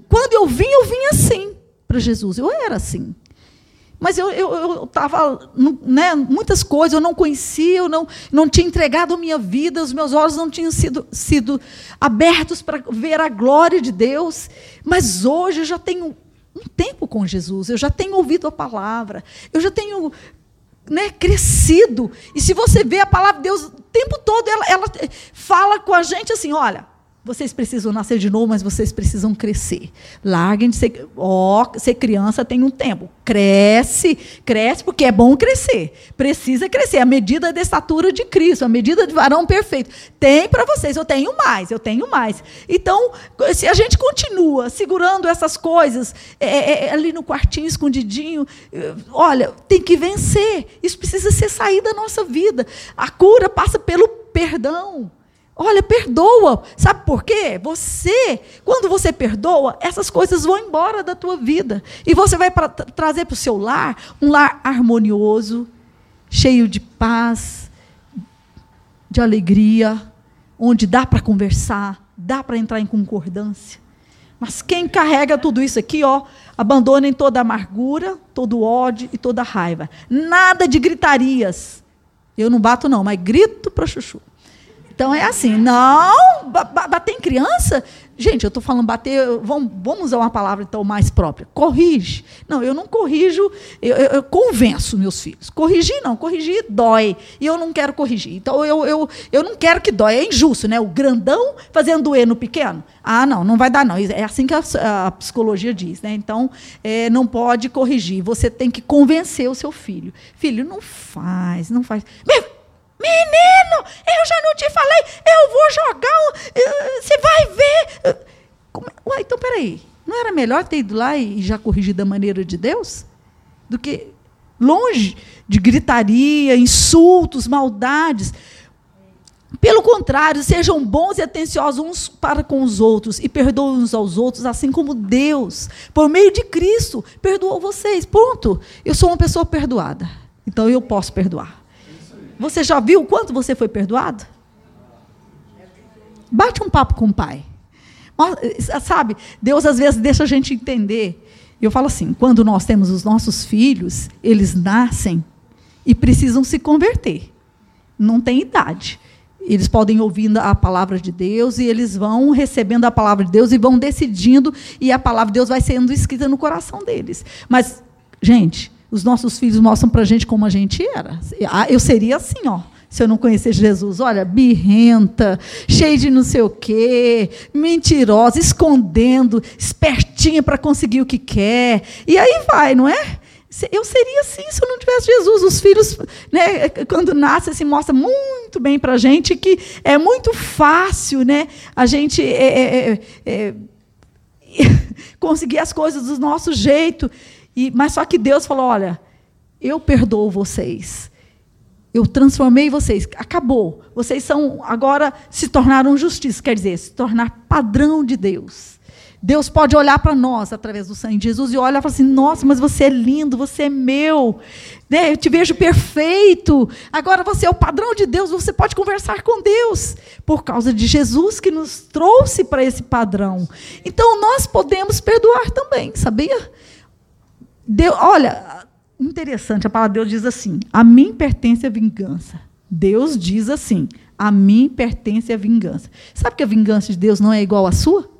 Quando eu vim, eu vim assim para Jesus. Eu era assim. Mas eu estava, né, muitas coisas eu não conhecia, eu não, não tinha entregado a minha vida, os meus olhos não tinham sido, sido abertos para ver a glória de Deus. Mas hoje eu já tenho um tempo com Jesus, eu já tenho ouvido a palavra, eu já tenho né, crescido. E se você vê a palavra de Deus o tempo todo, ela, ela fala com a gente assim: olha, vocês precisam nascer de novo, mas vocês precisam crescer. Larguem de ser. Oh, ser criança tem um tempo. Cresce, cresce, porque é bom crescer. Precisa crescer. A medida da estatura de Cristo, a medida de varão perfeito. Tem para vocês, eu tenho mais, eu tenho mais. Então, se a gente continua segurando essas coisas é, é, é ali no quartinho, escondidinho, olha, tem que vencer. Isso precisa ser sair da nossa vida. A cura passa pelo perdão. Olha, perdoa. Sabe por quê? Você, quando você perdoa, essas coisas vão embora da tua vida. E você vai pra, trazer para o seu lar um lar harmonioso, cheio de paz, de alegria, onde dá para conversar, dá para entrar em concordância. Mas quem carrega tudo isso aqui, ó, abandonem toda amargura, todo ódio e toda raiva. Nada de gritarias. Eu não bato, não, mas grito para chuchu. Então é assim, não, bater em criança, gente, eu estou falando bater, vamos, vamos usar uma palavra então mais própria, corrige. Não, eu não corrijo, eu, eu, eu, convenço meus filhos. Corrigir não, corrigir dói, e eu não quero corrigir. Então eu, eu, eu não quero que dói, é injusto, né? O grandão fazendo doer no pequeno. Ah, não, não vai dar não, é assim que a, a psicologia diz, né? Então, é, não pode corrigir, você tem que convencer o seu filho. Filho, não faz, não faz. Meu, Menino, eu já não te falei, eu vou jogar, eh, você vai ver. Como, ué, então peraí, não era melhor ter ido lá e já corrigido da maneira de Deus? Do que longe de gritaria, insultos, maldades. Pelo contrário, sejam bons e atenciosos uns para com os outros e perdoem uns aos outros, assim como Deus, por meio de Cristo, perdoou vocês. Ponto. Eu sou uma pessoa perdoada, então eu posso perdoar. Você já viu quanto você foi perdoado? Bate um papo com o pai. Sabe, Deus às vezes deixa a gente entender. Eu falo assim: quando nós temos os nossos filhos, eles nascem e precisam se converter. Não tem idade. Eles podem ouvir a palavra de Deus e eles vão recebendo a palavra de Deus e vão decidindo, e a palavra de Deus vai sendo escrita no coração deles. Mas, gente, os nossos filhos mostram para a gente como a gente era. Ah, eu seria assim, ó se eu não conhecesse Jesus. Olha, birrenta, cheia de não sei o quê, mentirosa, escondendo, espertinha para conseguir o que quer. E aí vai, não é? Eu seria assim se eu não tivesse Jesus. Os filhos, né, quando nascem, se mostra muito bem para a gente que é muito fácil né, a gente é, é, é, é [LAUGHS] conseguir as coisas do nosso jeito. E, mas só que Deus falou: olha, eu perdoo vocês. Eu transformei vocês. Acabou. Vocês são agora se tornaram justiça, quer dizer, se tornar padrão de Deus. Deus pode olhar para nós através do sangue de Jesus e olhar e falar assim: nossa, mas você é lindo, você é meu, né? eu te vejo perfeito. Agora você é o padrão de Deus, você pode conversar com Deus, por causa de Jesus que nos trouxe para esse padrão. Então nós podemos perdoar também, sabia? Deus, olha, interessante, a palavra de Deus diz assim: a mim pertence a vingança. Deus diz assim: a mim pertence a vingança. Sabe que a vingança de Deus não é igual à sua?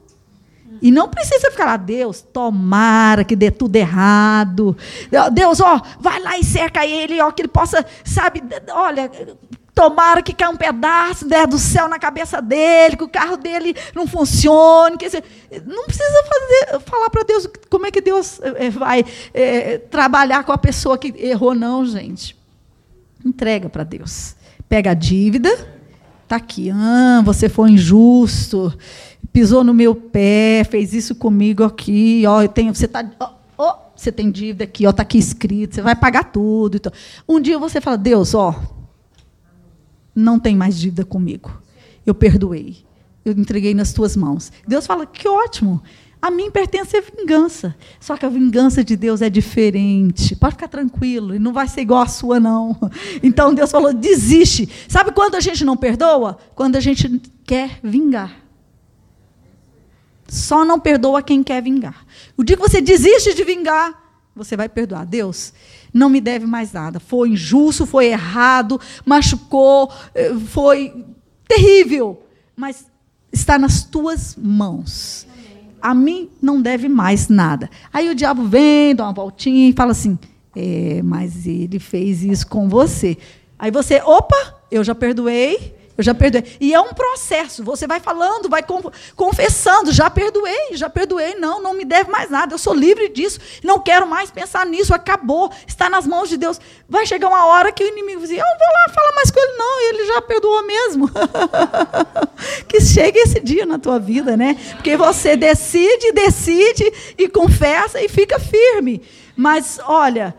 E não precisa ficar lá, Deus, tomara que dê tudo errado. Deus, ó, vai lá e cerca ele, ó, que ele possa, sabe, olha, tomara que caia um pedaço né, do céu na cabeça dele, que o carro dele não funcione. Que, não precisa fazer, falar para Deus como é que Deus é, vai é, trabalhar com a pessoa que errou, não, gente. Entrega para Deus. Pega a dívida, tá aqui, ah, você foi injusto pisou no meu pé, fez isso comigo aqui, ó, eu tenho, você está, você tem dívida aqui, ó, está aqui escrito, você vai pagar tudo. Então. Um dia você fala, Deus, ó, não tem mais dívida comigo. Eu perdoei. Eu entreguei nas tuas mãos. Deus fala, que ótimo. A mim pertence a vingança. Só que a vingança de Deus é diferente. Pode ficar tranquilo, e não vai ser igual a sua, não. [LAUGHS] Então Deus falou: desiste. Sabe quando a gente não perdoa? Quando a gente quer vingar. Só não perdoa quem quer vingar. O dia que você desiste de vingar, você vai perdoar. Deus, não me deve mais nada. Foi injusto, foi errado, machucou, eh, foi terrível. Mas está nas tuas mãos. A mim não deve mais nada. Aí o diabo vem, dá uma voltinha e fala assim: é, mas ele fez isso com você. Aí você, opa, eu já perdoei, eu já perdoei. E é um processo. Você vai falando, vai confessando. Já perdoei, já perdoei. Não, não me deve mais nada. Eu sou livre disso. Não quero mais pensar nisso. Acabou. Está nas mãos de Deus. Vai chegar uma hora que o inimigo diz: Eu não vou lá falar mais com ele, não. Ele já perdoou mesmo. [LAUGHS] que chegue esse dia na tua vida, né? Porque você decide, decide e confessa e fica firme. Mas, olha,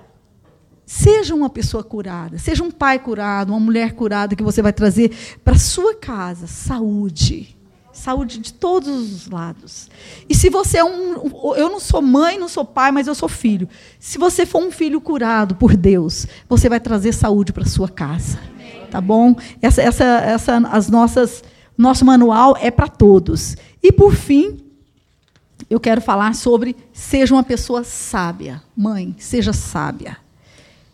Seja uma pessoa curada, seja um pai curado, uma mulher curada que você vai trazer para sua casa saúde. Saúde de todos os lados. E se você é um. Eu não sou mãe, não sou pai, mas eu sou filho. Se você for um filho curado por Deus, você vai trazer saúde para sua casa. Tá bom? Essa, essa, essa, as nossas, nosso manual é para todos. E por fim, eu quero falar sobre seja uma pessoa sábia. Mãe, seja sábia.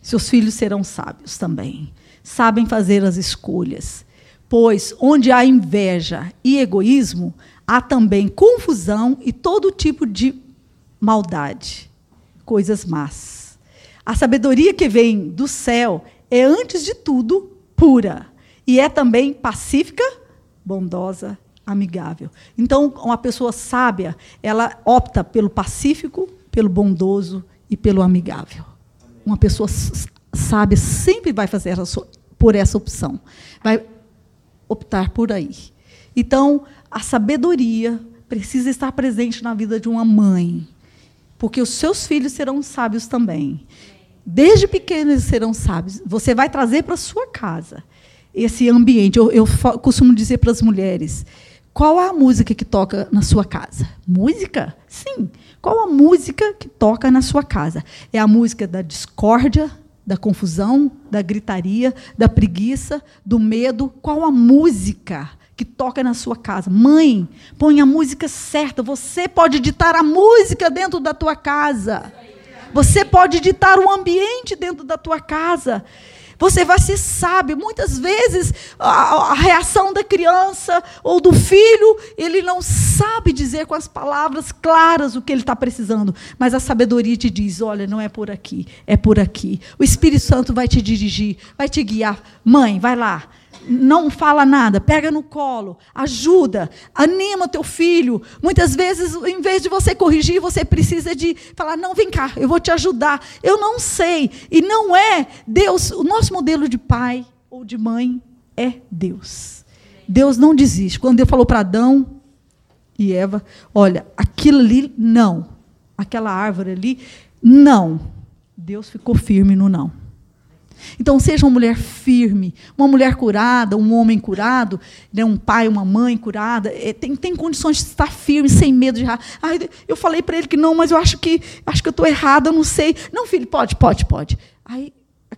Seus filhos serão sábios também. Sabem fazer as escolhas. Pois onde há inveja e egoísmo, há também confusão e todo tipo de maldade, coisas más. A sabedoria que vem do céu é, antes de tudo, pura. E é também pacífica, bondosa, amigável. Então, uma pessoa sábia, ela opta pelo pacífico, pelo bondoso e pelo amigável. Uma pessoa sábia sempre vai fazer por essa opção, vai optar por aí. Então, a sabedoria precisa estar presente na vida de uma mãe, porque os seus filhos serão sábios também. Desde pequenos eles serão sábios. Você vai trazer para sua casa esse ambiente. Eu, eu costumo dizer para as mulheres: qual a música que toca na sua casa? Música? Sim. Qual a música que toca na sua casa? É a música da discórdia, da confusão, da gritaria, da preguiça, do medo? Qual a música que toca na sua casa? Mãe, põe a música certa. Você pode ditar a música dentro da tua casa. Você pode ditar o ambiente dentro da tua casa. Você vai ser sábio. Muitas vezes a, a, reação da criança ou do filho, ele não sabe dizer com as palavras claras o que ele está precisando. Mas a sabedoria te diz: olha, não é por aqui, é por aqui. O Espírito Santo vai te dirigir, vai te guiar. Mãe, vai lá não fala nada, pega no colo, ajuda, anima teu filho. Muitas vezes, em vez de você corrigir, você precisa de falar: não, vem cá, eu vou te ajudar. Eu não sei. E não é Deus, o nosso modelo de pai ou de mãe é Deus. Deus não desiste. Quando Deus falou para Adão e Eva: olha, aquilo ali, não. Aquela árvore ali, não. Deus ficou firme no não. Então, seja uma mulher firme, uma mulher curada, um homem curado, né, um pai, uma mãe curada, é, tem, tem condições de estar firme, sem medo de errar. Ai, eu falei para ele que não, mas eu acho que acho que eu estou errada, eu não sei. Não, filho, pode, pode, pode. Aí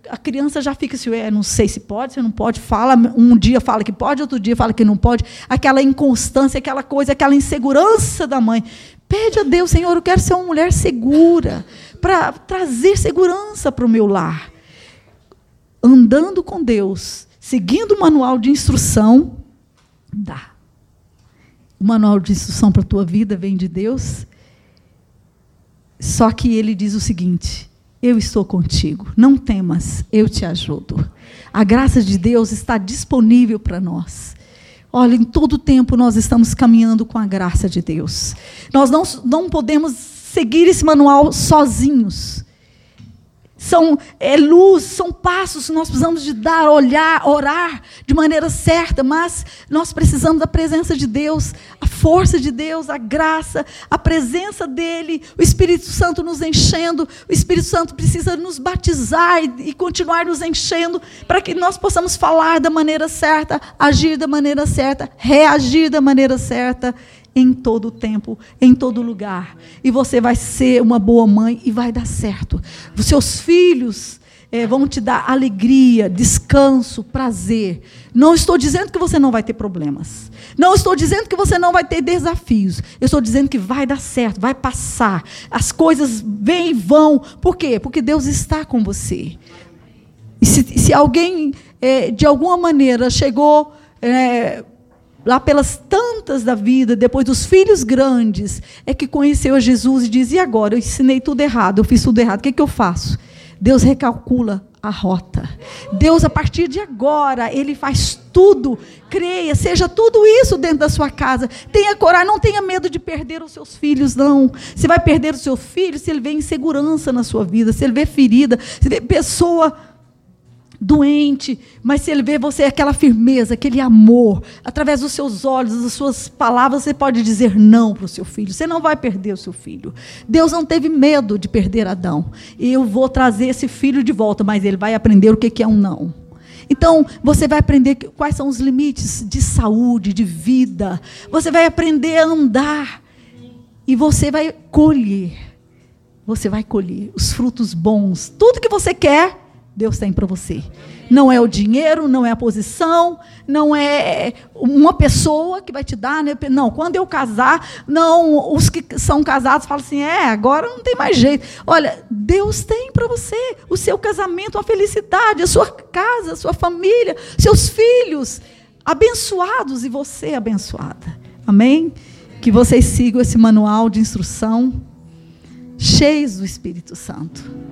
a criança já fica assim, é, não sei se pode, se não pode, fala, um dia fala que pode, outro dia fala que não pode, aquela inconstância, aquela coisa, aquela insegurança da mãe. Pede a Deus, Senhor, eu quero ser uma mulher segura, para trazer segurança para o meu lar andando com Deus, seguindo o manual de instrução, dá. O manual de instrução para a tua vida vem de Deus. Só que ele diz o seguinte: Eu estou contigo, não temas, eu te ajudo. A graça de Deus está disponível para nós. Olha, em todo tempo nós estamos caminhando com a graça de Deus. Nós não, não podemos seguir esse manual sozinhos são é, luz, são passos. Que nós precisamos de dar, olhar, orar de maneira certa, mas nós precisamos da presença de Deus, a força de Deus, a graça, a presença dele, o Espírito Santo nos enchendo, o Espírito Santo precisa nos batizar e, e continuar nos enchendo para que nós possamos falar da maneira certa, agir da maneira certa, reagir da maneira certa em todo tempo, em todo lugar. E você vai ser uma boa mãe e vai dar certo. Os seus filhos é, vão te dar alegria, descanso, prazer. Não estou dizendo que você não vai ter problemas. Não estou dizendo que você não vai ter desafios. Eu estou dizendo que vai dar certo, vai passar. As coisas vêm e vão. Por quê? Porque Deus está com você. E se, se alguém, é, de alguma maneira, chegou. É, lá pelas tantas da vida, depois dos filhos grandes, é que conheceu Jesus e diz: e agora? Eu ensinei tudo errado, eu fiz tudo errado, o que, é que eu faço? Deus recalcula a rota. Deus, a partir de agora, Ele faz tudo. Creia, seja tudo isso dentro da sua casa. Tenha coragem, não tenha medo de perder os seus filhos, não. Você vai perder o seu filho se ele vê insegurança na sua vida, se ele vê ferida, se vê pessoa doente, mas se ele vê você aquela firmeza, aquele amor, através dos seus olhos, das suas palavras, você pode dizer não para o seu filho. Você não vai perder o seu filho. Deus não teve medo de perder Adão. Eu vou trazer esse filho de volta, mas ele vai aprender o que é um não. Então, você vai aprender quais são os limites de saúde, de vida. Você vai aprender a andar. E você vai colher. Você vai colher os frutos bons. Tudo que você quer, Deus tem para você. Não é o dinheiro, não é a posição, não é uma pessoa que vai te dar. Né? Não, quando eu casar, não, os que são casados falam assim: é, agora não tem mais jeito. Olha, Deus tem para você o seu casamento, a felicidade, a sua casa, a sua família, seus filhos abençoados e você abençoada. Amém? Que vocês sigam esse manual de instrução cheios do Espírito Santo.